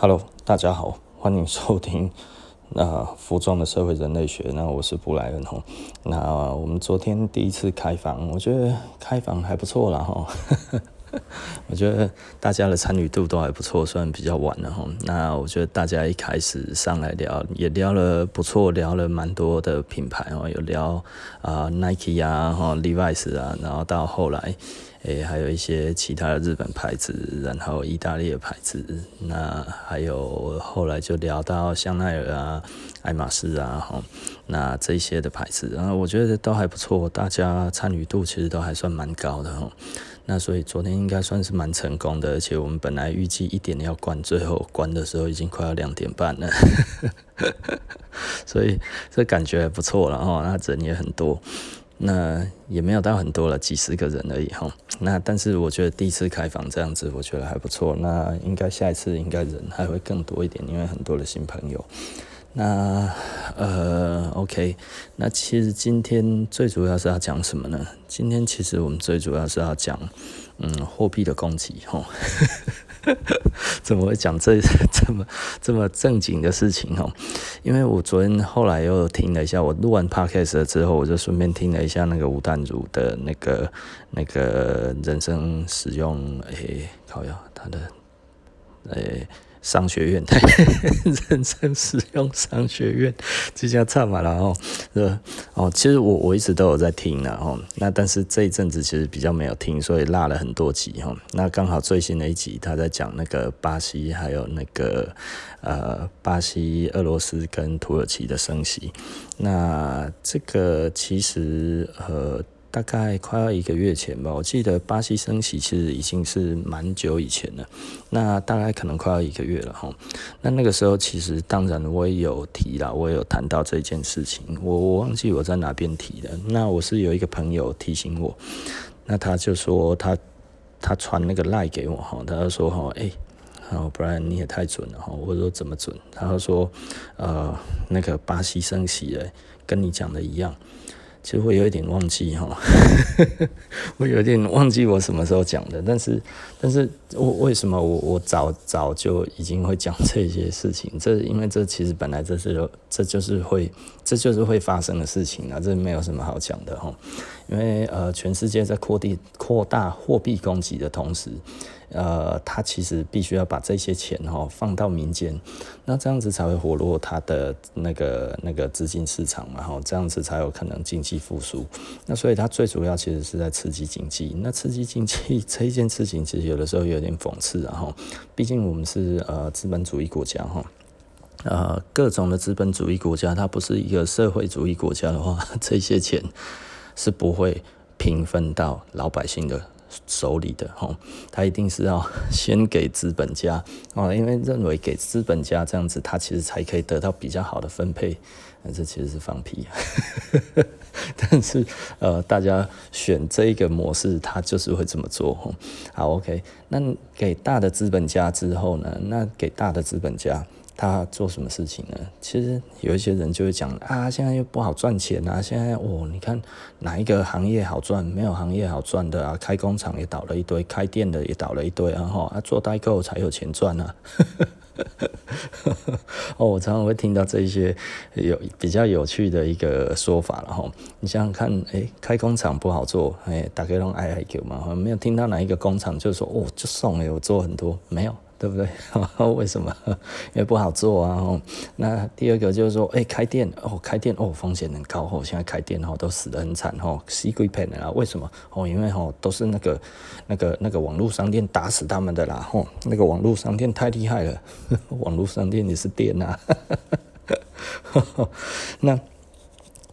Hello，大家好，欢迎收听那 服装的社会人类学。那我是布莱恩红。那我们昨天第一次开房，我觉得开房还不错啦哈。我觉得大家的参与度都还不错，算比较晚了哈。那我觉得大家一开始上来聊，也聊了不错，聊了蛮多的品牌哦，有聊啊 Nike 啊，哈 Levi's 啊，然后到后来。诶、还有一些其他的日本牌子，然后意大利的牌子，那还有后来就聊到香奈儿啊、爱马仕啊，哈，那这些的牌子，然后我觉得都还不错，大家参与度其实都还算蛮高的哈。那所以昨天应该算是蛮成功的，而且我们本来预计一点要关，最后关的时候已经快要两点半了，所以这感觉还不错了哈。那人也很多。那也没有到很多了，几十个人而已哈。那但是我觉得第一次开房这样子，我觉得还不错。那应该下一次应该人还会更多一点，因为很多的新朋友。那呃，OK，那其实今天最主要是要讲什么呢？今天其实我们最主要是要讲，嗯，货币的供给哈。怎么会讲这这么这么正经的事情哦？因为我昨天后来又听了一下，我录完 podcast 之后，我就顺便听了一下那个吴淡如的那个那个人生使用，诶，靠呀，他的，诶。商学院，人生使用商学院，这家唱嘛，然后呃哦，其实我我一直都有在听的哦，那但是这一阵子其实比较没有听，所以落了很多集哈。那刚好最新的一集，他在讲那个巴西，还有那个呃巴西、俄罗斯跟土耳其的升息，那这个其实呃。大概快要一个月前吧，我记得巴西升息其实已经是蛮久以前了。那大概可能快要一个月了哈。那那个时候其实当然我也有提啦，我也有谈到这件事情。我我忘记我在哪边提的。那我是有一个朋友提醒我，那他就说他他传那个赖给我哈，他就说哈，哎，哦，不然你也太准了哈。我说怎么准？他说呃那个巴西升息了，跟你讲的一样。其实我有一点忘记哈，我有点忘记我什么时候讲的，但是，但是我为什么我我早早就已经会讲这些事情？这因为这其实本来这是这就是会这就是会发生的事情啊，这没有什么好讲的哈。因为呃，全世界在扩地扩大货币供给的同时。呃，他其实必须要把这些钱哈放到民间，那这样子才会活络他的那个那个资金市场嘛，哈，这样子才有可能经济复苏。那所以他最主要其实是在刺激经济。那刺激经济这一件事情，其实有的时候有点讽刺啊，哈，毕竟我们是呃资本主义国家哈，呃各种的资本主义国家，它不是一个社会主义国家的话，这些钱是不会平分到老百姓的。手里的哈，他一定是要 先给资本家哦，因为认为给资本家这样子，他其实才可以得到比较好的分配。那这其实是放屁，但是呃，大家选这个模式，他就是会这么做哈。好，OK，那给大的资本家之后呢？那给大的资本家。他做什么事情呢？其实有一些人就会讲啊，现在又不好赚钱啊，现在哦，你看哪一个行业好赚？没有行业好赚的啊，开工厂也倒了一堆，开店的也倒了一堆啊，哈，啊，做代购才有钱赚啊。哦，我常常会听到这一些有比较有趣的一个说法了哈。你想想看，哎，开工厂不好做，哎，大家都爱爱 Q 嘛，没有听到哪一个工厂就说哦，就送哎，我做很多，没有。对不对？为什么？因为不好做啊。哦那第二个就是说，哎，开店哦，开店哦，风险很高哦。现在开店哦，都死得很惨哦，死鬼骗的啦。为什么？哦，因为哦，都是那个那个那个网络商店打死他们的啦。哦，那个网络商店太厉害了，网络商店也是店呐。那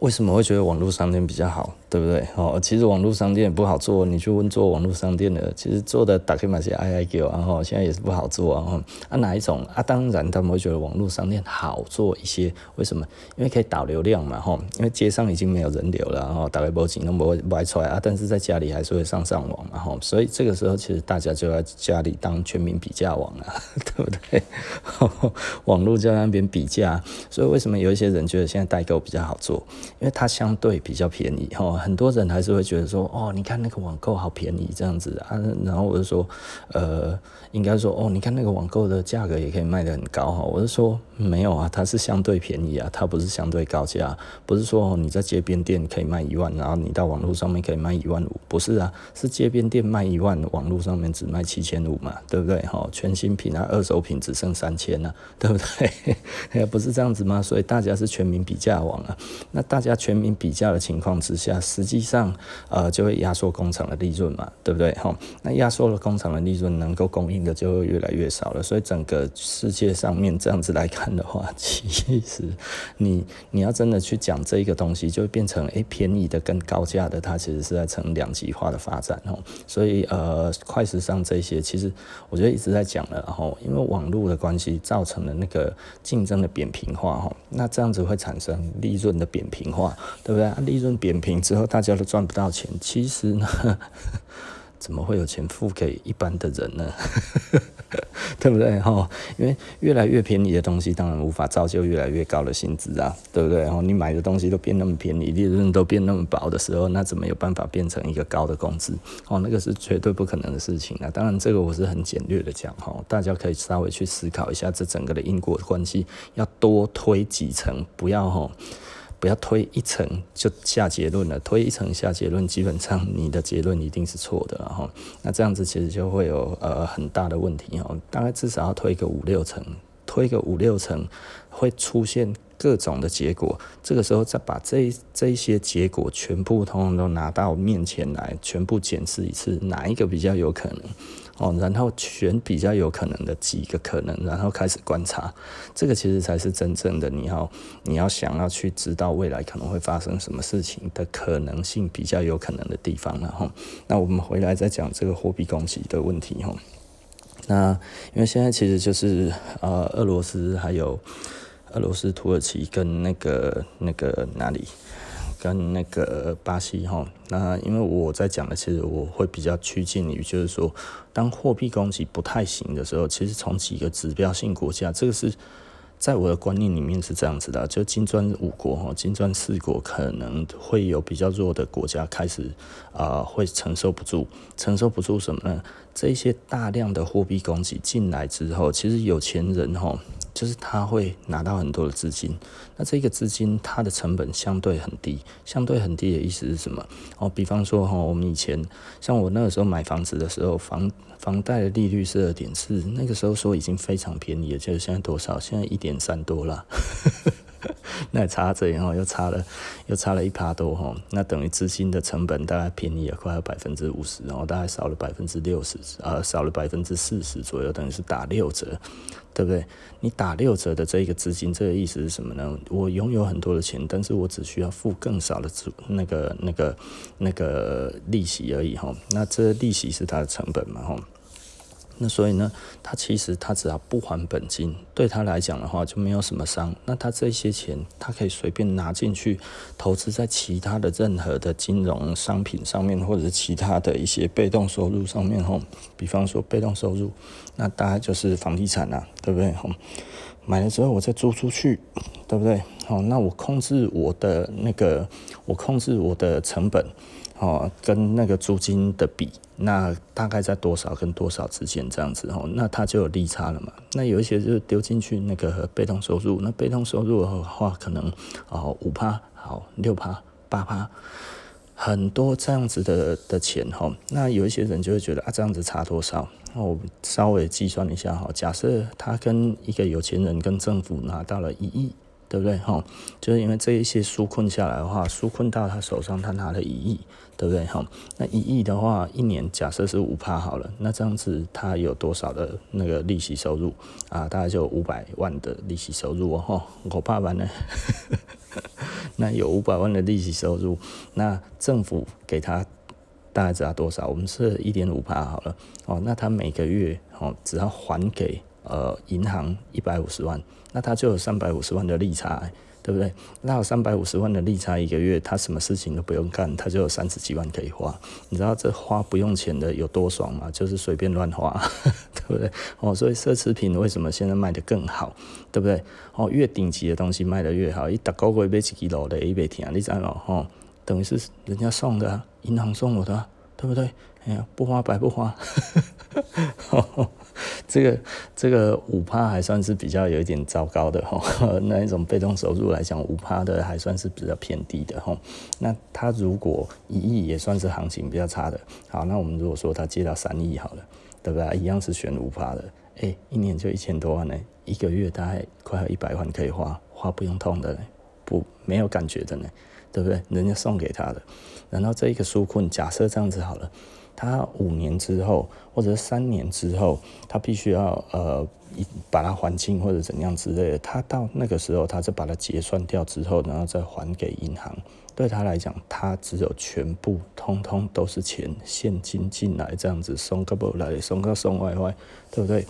为什么会觉得网络商店比较好？对不对？哦，其实网络商店也不好做，你去问做网络商店的，其实做的打开嘛些 I I Q，然后现在也是不好做啊。啊，哪一种啊？当然他们会觉得网络商店好做一些，为什么？因为可以导流量嘛，哈，因为街上已经没有人流了，然后大概不景都不会卖出来啊，但是在家里还是会上上网嘛，哈，所以这个时候其实大家就在家里当全民比价网啊，对不对？网络在那边比价，所以为什么有一些人觉得现在代购比较好做？因为它相对比较便宜哈，很多人还是会觉得说，哦，你看那个网购好便宜这样子啊，然后我就说，呃，应该说，哦，你看那个网购的价格也可以卖得很高哈，我就说没有啊，它是相对便宜啊，它不是相对高价，不是说你在街边店可以卖一万，然后你到网络上面可以卖一万五，不是啊，是街边店卖一万，网络上面只卖七千五嘛，对不对哈？全新品啊，二手品只剩三千啊，对不对？不是这样子吗？所以大家是全民比价网啊，那大全民比价的情况之下，实际上呃就会压缩工厂的利润嘛，对不对哈？那压缩了工厂的利润，能够供应的就会越来越少了。所以整个世界上面这样子来看的话，其实你你要真的去讲这一个东西，就会变成诶、便宜的跟高价的，它其实是在呈两极化的发展哦。所以呃，快时尚这些，其实我觉得一直在讲了，然后因为网络的关系，造成了那个竞争的扁平化哈。那这样子会产生利润的扁平，话对不对？利润扁平之后，大家都赚不到钱。其实呢，怎么会有钱付给一般的人呢？对不对？哈，因为越来越便宜的东西，当然无法造就越来越高的薪资啊，对不对？然后你买的东西都变那么便宜，利润都变那么薄的时候，那怎么有办法变成一个高的工资？哦，那个是绝对不可能的事情啊。当然，这个我是很简略的讲哈，大家可以稍微去思考一下这整个的因果关系，要多推几层，不要哈。不要推一层就下结论了，推一层下结论，基本上你的结论一定是错的哈。那这样子其实就会有呃很大的问题哦。大概至少要推个五六层，推个五六层会出现各种的结果。这个时候再把这这些结果全部通通都拿到面前来，全部检视一次，哪一个比较有可能？哦，然后选比较有可能的几个可能，然后开始观察，这个其实才是真正的你要你要想要去知道未来可能会发生什么事情的可能性比较有可能的地方了哈。那我们回来再讲这个货币供给的问题哈。那因为现在其实就是呃俄罗斯还有俄罗斯、土耳其跟那个那个哪里？跟那个巴西哈，那因为我在讲的，其实我会比较趋近于，就是说，当货币供给不太行的时候，其实从几个指标性国家，这个是在我的观念里面是这样子的，就金砖五国哈，金砖四国可能会有比较弱的国家开始啊、会承受不住，承受不住什么呢？这些大量的货币供给进来之后，其实有钱人哈。就是他会拿到很多的资金，那这个资金它的成本相对很低，相对很低的意思是什么？哦，比方说哈，我们以前像我那个时候买房子的时候，房房贷的利率是二点四，那个时候说已经非常便宜了，就是现在多少？现在一点三多了。那也差这，然后又差了，又差了一趴多哈，那等于资金的成本大概便宜了快要百分之五十，然后大概少了百分之六十，呃，少了百分之四十左右，等于是打六折，对不对？你打六折的这个资金，这个意思是什么呢？我拥有很多的钱，但是我只需要付更少的那个、那个、那个利息而已哈。那这利息是它的成本嘛哈。那所以呢，他其实他只要不还本金，对他来讲的话就没有什么伤。那他这些钱，他可以随便拿进去投资在其他的任何的金融商品上面，或者是其他的一些被动收入上面吼。比方说被动收入，那大概就是房地产啊，对不对？吼，买了之后我再租出去，对不对？好，那我控制我的那个，我控制我的成本。哦，跟那个租金的比，那大概在多少跟多少之间这样子哦，那它就有利差了嘛。那有一些就丢进去那个被动收入，那被动收入的话，可能哦五趴，好六趴，八趴，很多这样子的的钱哈。那有一些人就会觉得啊，这样子差多少？那我稍微计算一下哈，假设他跟一个有钱人跟政府拿到了一亿。对不对？哈，就是因为这一些纾困下来的话，纾困到他手上，他拿了一亿，对不对？哈，那一亿的话，一年假设是五趴好了，那这样子他有多少的那个利息收入啊？大概就五百万的利息收入哦。哈，我怕完呢，那有五百万的利息收入，那政府给他大概只要多少？我们是一点五趴好了。哦，那他每个月哦，只要还给。呃银行一百五十万，那他就有三百五十万的利差，对不对？那有三百五十万的利差，一个月他什么事情都不用干，他就有三十几万可以花。你知道这花不用钱的有多爽吗？就是随便乱花，对不对？哦，所以奢侈品为什么现在卖得更好，对不对？哦，越顶级的东西卖得越好，一打高贵买几楼的，一百天，你知道吗？哦，等于是人家送的，银行送我的，对不对？哎呀，不花白不花。这个这个五趴还算是比较有一点糟糕的哈，那一种被动收入来讲，五趴的还算是比较偏低的哈。那他如果一亿也算是行情比较差的。好，那我们如果说他借到三亿好了，对不对？一样是选五趴的，哎，一年就一千多万呢，一个月大概快要一百万可以花，花不用痛的呢，不没有感觉的呢，对不对？人家送给他的，然后这一个纾困，假设这样子好了。他五年之后，或者三年之后，他必须要呃，把它还清或者怎样之类的。他到那个时候，他就把它结算掉之后，然后再还给银行。对他来讲，他只有全部通通都是钱现金进来，这样子送个不来，送个送外外，对不对？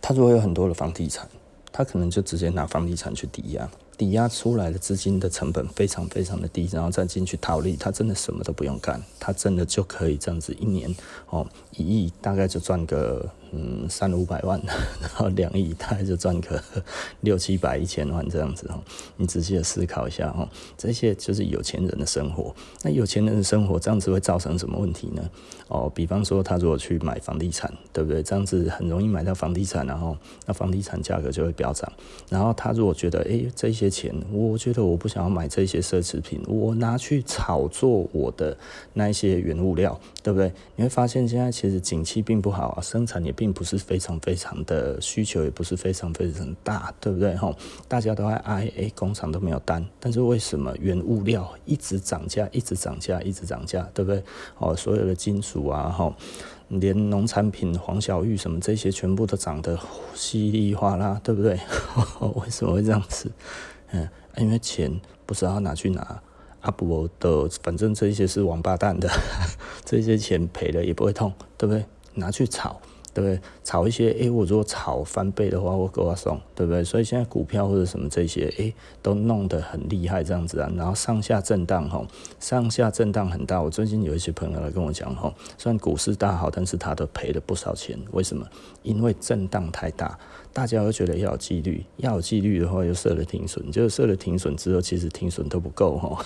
他如果有很多的房地产，他可能就直接拿房地产去抵押。抵押出来的资金的成本非常非常的低，然后再进去套利，他真的什么都不用干，他真的就可以这样子一年哦，一亿大概就赚个。嗯，三五百万，然后两亿，大概就赚个 六七百、一千万这样子哦。你仔细的思考一下哦，这些就是有钱人的生活。那有钱人的生活这样子会造成什么问题呢？哦，比方说他如果去买房地产，对不对？这样子很容易买到房地产，然后那房地产价格就会飙涨。然后他如果觉得，诶，这些钱，我觉得我不想要买这些奢侈品，我拿去炒作我的那一些原物料，对不对？你会发现现在其实景气并不好啊，生产也。并并不是非常非常的需求，也不是非常非常大，对不对？吼，大家都在哀，哎，工厂都没有单，但是为什么原物料一直涨价，一直涨价，一直涨价，对不对？哦，所有的金属啊，吼，连农产品、黄小玉什么这些，全部都涨得稀里哗啦，对不对？为什么会这样子？嗯，因为钱不知道拿去哪，阿伯的，反正这一些是王八蛋的，这些钱赔了也不会痛，对不对？拿去炒。对不对？炒一些，诶，我如果炒翻倍的话，我给我送，对不对？所以现在股票或者什么这些，诶，都弄得很厉害，这样子啊。然后上下震荡，吼，上下震荡很大。我最近有一些朋友来跟我讲，吼，虽然股市大好，但是他都赔了不少钱。为什么？因为震荡太大，大家都觉得要有纪律，要有纪律的话，又设了停损，就是设了停损之后，其实停损都不够，吼。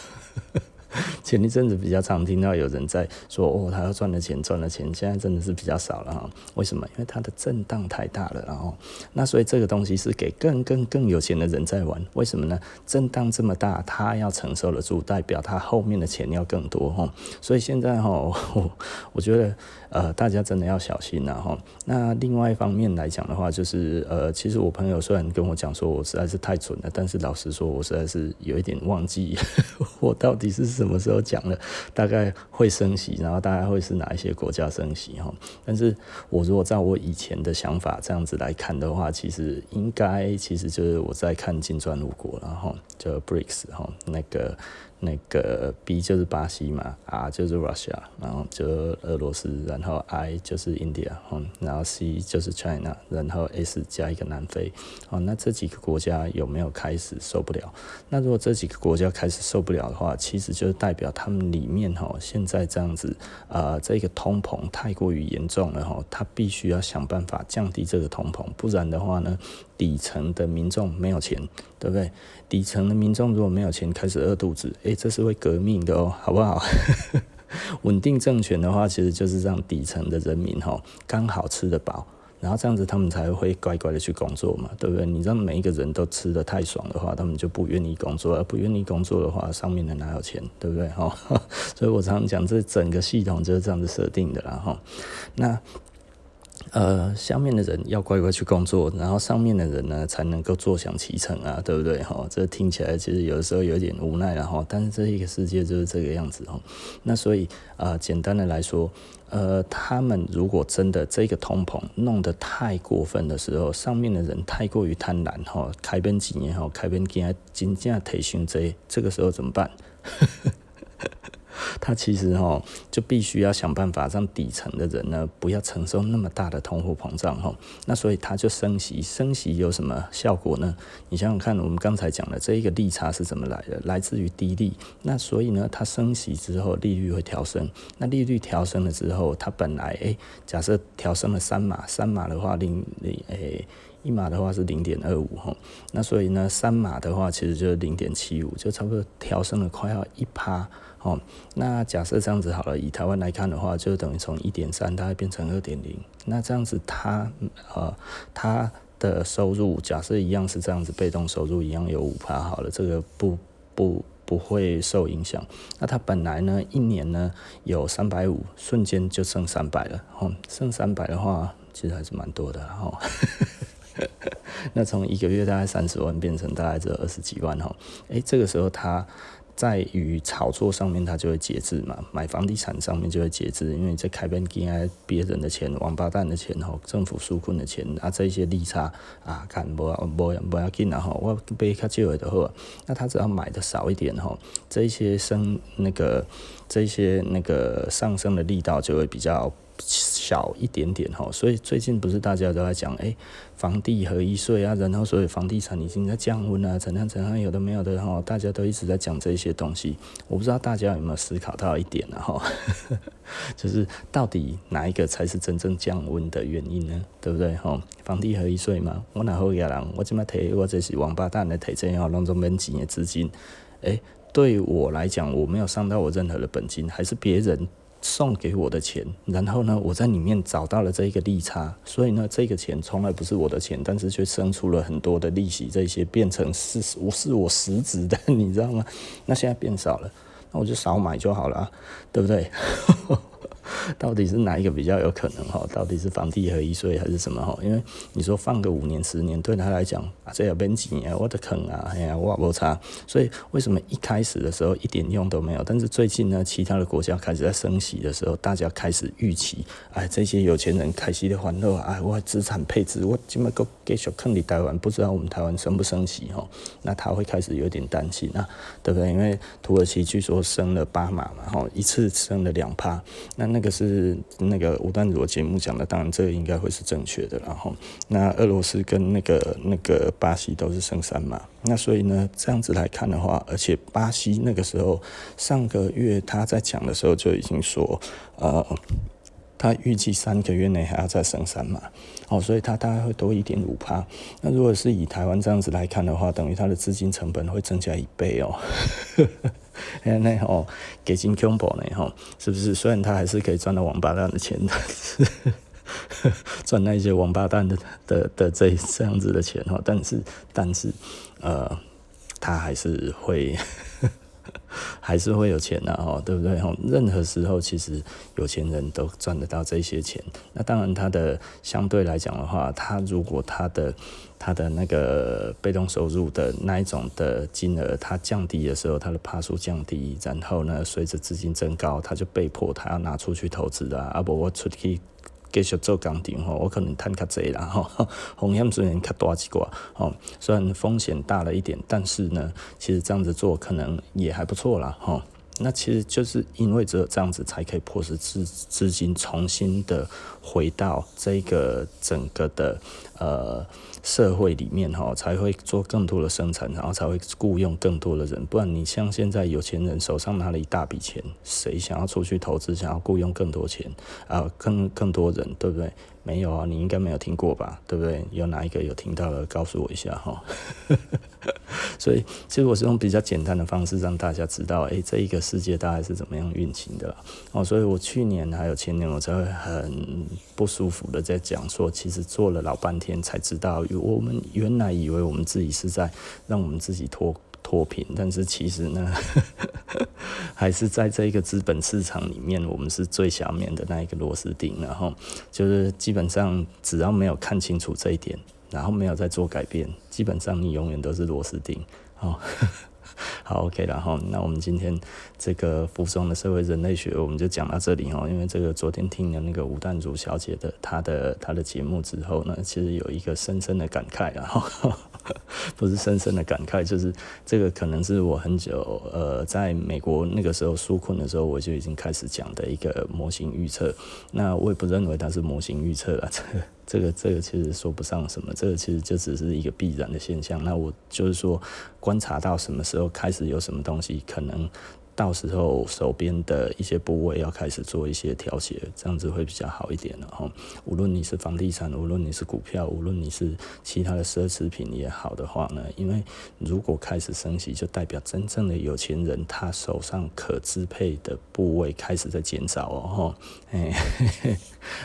前一阵子比较常听到有人在说哦，他要赚了钱，赚了钱，现在真的是比较少了哈。为什么？因为它的震荡太大了，然后那所以这个东西是给更更更有钱的人在玩。为什么呢？震荡这么大，他要承受得住，代表他后面的钱要更多哈。所以现在哈，我 我觉得呃，大家真的要小心了哈。那另外一方面来讲的话，就是呃，其实我朋友虽然跟我讲说我实在是太准了，但是老实说，我实在是有一点忘记 我到底是。什么时候讲了？大概会升息，然后大概会是哪一些国家升息哈？但是我如果照我以前的想法这样子来看的话，其实应该其实就是我在看金砖入国，然后就 BRICS 哈那个。那个 B 就是巴西嘛，R 就是 Russia，然后就俄罗斯，然后 I 就是 India，然后 C 就是 China，然后 S 加一个南非，哦，那这几个国家有没有开始受不了？那如果这几个国家开始受不了的话，其实就是代表他们里面哈，现在这样子啊、这个通膨太过于严重了哈，他必须要想办法降低这个通膨，不然的话呢，底层的民众没有钱，对不对？底层的民众如果没有钱，开始饿肚子，诶，这是会革命的哦，好不好？稳定政权的话，其实就是让底层的人民哈，刚好吃得饱，然后这样子他们才会乖乖的去工作嘛，对不对？你让每一个人都吃得太爽的话，他们就不愿意工作，而不愿意工作的话，上面的哪有钱，对不对？哈，所以我常常讲，这整个系统就是这样子设定的啦，哈，那。呃，下面的人要乖乖去工作，然后上面的人呢才能够坐享其成啊，对不对？哈，这听起来其实有的时候有点无奈了哈，但是这一个世界就是这个样子哈。那所以啊、呃，简单的来说，呃，他们如果真的这个通膨弄得太过分的时候，上面的人太过于贪婪哈，开边几年哈，开边给他金价提升这，这个时候怎么办？它其实哈就必须要想办法让底层的人呢不要承受那么大的通货膨胀哈。那所以它就升息，升息有什么效果呢？你想想看，我们刚才讲的这一个利差是怎么来的？来自于低利。那所以呢，它升息之后利率会调升。那利率调升了之后，它本来诶，假设调升了三码，三码的话零零诶。一码的话是零点二五哈，那所以呢，三码的话其实就是零点七五，就差不多调升了快要一趴哦。那假设这样子好了，以台湾来看的话，就等于从一点三大概变成二点零。那这样子它呃它的收入假设一样是这样子，被动收入一样有五趴好了，这个不不不会受影响。那它本来呢一年呢有三百五，瞬间就剩三百了哦，剩三百的话其实还是蛮多的哈。那从一个月大概三十万变成大概只有二十几万哈，诶、这个时候他在于炒作上面他就会节制嘛，买房地产上面就会节制，因为在开边给别人的钱、王八蛋的钱吼、政府纾困的钱啊，这些利差啊，看不不不要紧啊吼，我被他借了的话，那他只要买的少一点吼，这些升那个这些那个上升的力道就会比较。小一点点哈，所以最近不是大家都在讲，哎，房地合一税啊，然后所以房地产已经在降温啊，怎样怎样，有的没有的哈，大家都一直在讲这些东西。我不知道大家有没有思考到一点呢哈，就是到底哪一个才是真正降温的原因呢？对不对哈？房地合一税嘛，我哪好个人，我这么提，我这是王八蛋来提这样弄种没钱的资金，哎，对我来讲，我没有伤到我任何的本金，还是别人。送给我的钱，然后呢，我在里面找到了这一个利差，所以呢，这个钱从来不是我的钱，但是却生出了很多的利息，这些变成是我是我实质的，你知道吗？那现在变少了，那我就少买就好了啊，对不对？到底是哪一个比较有可能哈？到底是房地合一税还是什么哈？因为你说放个五年十年，对他来讲啊，这要变几年，我的坑啊，哎呀，我没差。所以为什么一开始的时候一点用都没有？但是最近呢，其他的国家开始在升息的时候，大家开始预期，哎，这些有钱人开始的欢乐，哎，我资产配置，我今麦个给小坑里台湾，不知道我们台湾升不升息哈？那他会开始有点担心啊，对不对？因为土耳其据说升了八码嘛，哈，一次升了两趴，那那个。是那个吴丹如节目讲的，当然这个应该会是正确的。然后，那俄罗斯跟那个那个巴西都是升三嘛，那所以呢，这样子来看的话，而且巴西那个时候上个月他在讲的时候就已经说，呃，他预计三个月内还要再升三码，哦，所以他大概会多一点五趴。那如果是以台湾这样子来看的话，等于他的资金成本会增加一倍哦。哎，那哦给金 combo 呢吼，是不是？虽然他还是可以赚到王八蛋的钱，但是 赚那些王八蛋的的的这这样子的钱哈，但是但是呃，他还是会。还是会有钱的哦，对不对？任何时候其实有钱人都赚得到这些钱。那当然，他的相对来讲的话，他如果他的他的那个被动收入的那一种的金额，它降低的时候，他的帕数降低，然后呢，随着资金增高，他就被迫他要拿出去投资啊，啊不，我出去。继续做工程吼，我可能赚较济啦吼，风险虽然较大一寡吼，虽然风险大了一点，但是呢，其实这样子做可能也还不错啦吼。那其实就是因为只有这样子才可以迫使资资金重新的回到这个整个的呃。社会里面哈才会做更多的生产，然后才会雇佣更多的人。不然你像现在有钱人手上拿了一大笔钱，谁想要出去投资，想要雇佣更多钱啊，更更多人，对不对？没有啊，你应该没有听过吧？对不对？有哪一个有听到的，告诉我一下哈。所以，其实我是用比较简单的方式让大家知道，哎，这一个世界大概是怎么样运行的哦。所以我去年还有前年，我才会很不舒服的在讲说，其实做了老半天才知道，我们原来以为我们自己是在让我们自己脱脱贫，但是其实呢，还是在这个资本市场里面，我们是最下面的那一个螺丝钉。然后就是基本上只要没有看清楚这一点。然后没有在做改变，基本上你永远都是螺丝钉。好，好，OK，然后那我们今天这个服装的社会人类学，我们就讲到这里哦。因为这个昨天听了那个吴淡如小姐的她的她的节目之后呢，其实有一个深深的感慨，然后 不是深深的感慨，就是这个可能是我很久呃，在美国那个时候纾困的时候，我就已经开始讲的一个模型预测。那我也不认为它是模型预测了，这个这个这个其实说不上什么，这个其实就只是一个必然的现象。那我就是说，观察到什么时候开始有什么东西可能。到时候手边的一些部位要开始做一些调节，这样子会比较好一点了哈。无论你是房地产，无论你是股票，无论你是其他的奢侈品也好的话呢，因为如果开始升息，就代表真正的有钱人他手上可支配的部位开始在减少哦哈。哎，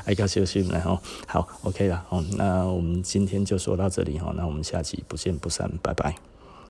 爱搞笑新闻哈。好，OK 了哦。那我们今天就说到这里哈，那我们下期不见不散，拜拜。